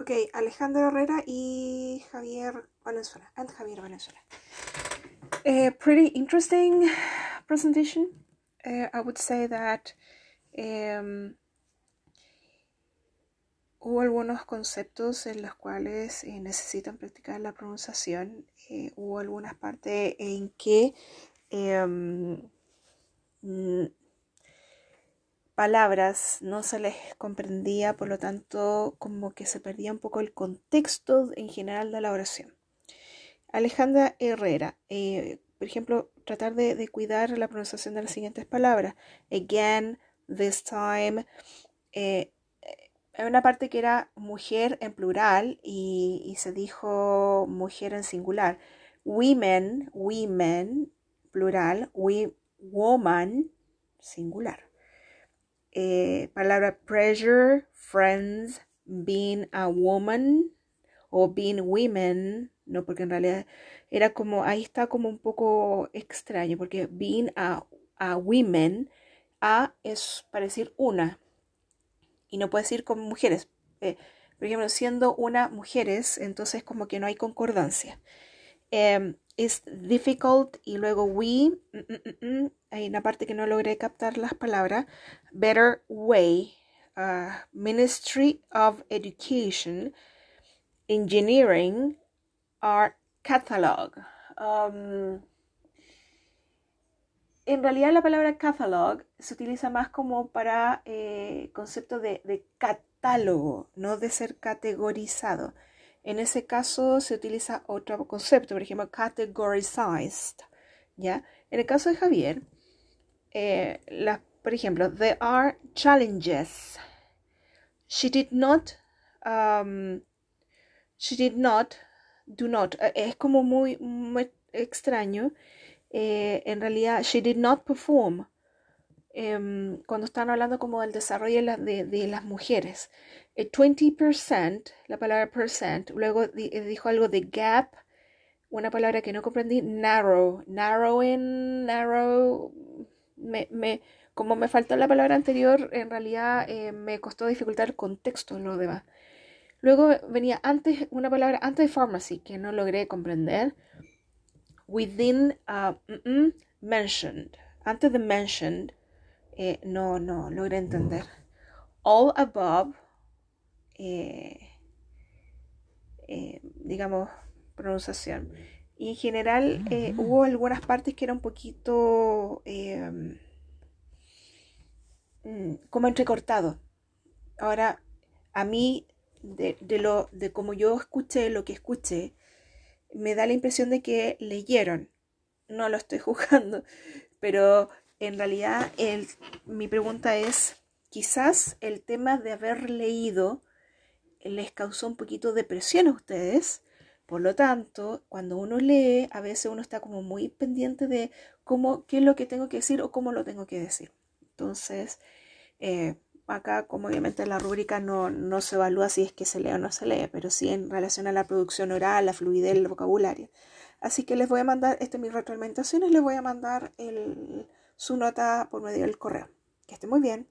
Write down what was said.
Ok, Alejandro Herrera y Javier Valenzuela. And Javier Valenzuela. Uh, pretty interesting presentation. Uh, I would say that um, hubo algunos conceptos en los cuales eh, necesitan practicar la pronunciación. Eh, hubo algunas partes en que um, palabras no se les comprendía, por lo tanto como que se perdía un poco el contexto en general de la oración. Alejandra Herrera, eh, por ejemplo, tratar de, cuidar la pronunciación de las siguientes palabras. Again, this time. Eh, hay una parte que era mujer en plural y, y se dijo mujer en singular. Women, women, plural. We, woman, singular. Eh, palabra pressure, friends, being a woman o being women, no, porque en realidad era como, ahí está como un poco extraño, porque being a, a women, a es para decir una, y no puede decir como mujeres. Eh, por ejemplo, siendo una mujeres, entonces como que no hay concordancia. Em, is difficult y luego we, mm, mm, mm, hay una parte que no logré captar las palabras, better way, uh, Ministry of Education, Engineering, Art Catalog. Um, en realidad la palabra catalog se utiliza más como para eh, concepto de, de catálogo, no de ser categorizado. En ese caso se utiliza otro concepto, por ejemplo, categorized. ¿ya? En el caso de Javier, eh, por ejemplo, there are challenges. She did not, um, she did not, do not. Eh, es como muy, extraño. Eh, en realidad, she did not perform. Em, cuando están hablando como del desarrollo de, de las mujeres. 20%, la palabra percent, luego eh, dijo algo de gap, una palabra que no comprendí, narrow, narrowing, narrow, me, me, como me faltó la palabra anterior, en realidad eh, me costó dificultar el contexto en lo demás. Luego venía antes una palabra antes de pharmacy que no logré comprender. Within uh, mentioned. Antes de mentioned eh, no, no logré entender. All above eh, eh, digamos, pronunciación. Y en general eh, hubo algunas partes que eran un poquito em, mm, como entrecortado. Ahora, a mí, de, de, lo, de como yo escuché lo que escuché, me da la impresión de que leyeron. No lo estoy juzgando, pero en realidad el, mi pregunta es, quizás el tema de haber leído les causó un poquito de presión a ustedes. Por lo tanto, cuando uno lee, a veces uno está como muy pendiente de cómo, qué es lo que tengo que decir o cómo lo tengo que decir. Entonces, eh, acá, como obviamente la rúbrica no, no, se evalúa si es que se lee o no se lee, pero sí en relación a la producción oral, la fluidez del vocabulario. Así que les voy a mandar, este es mi retroalimentación, les voy a mandar el, su nota por medio del correo. Que esté muy bien.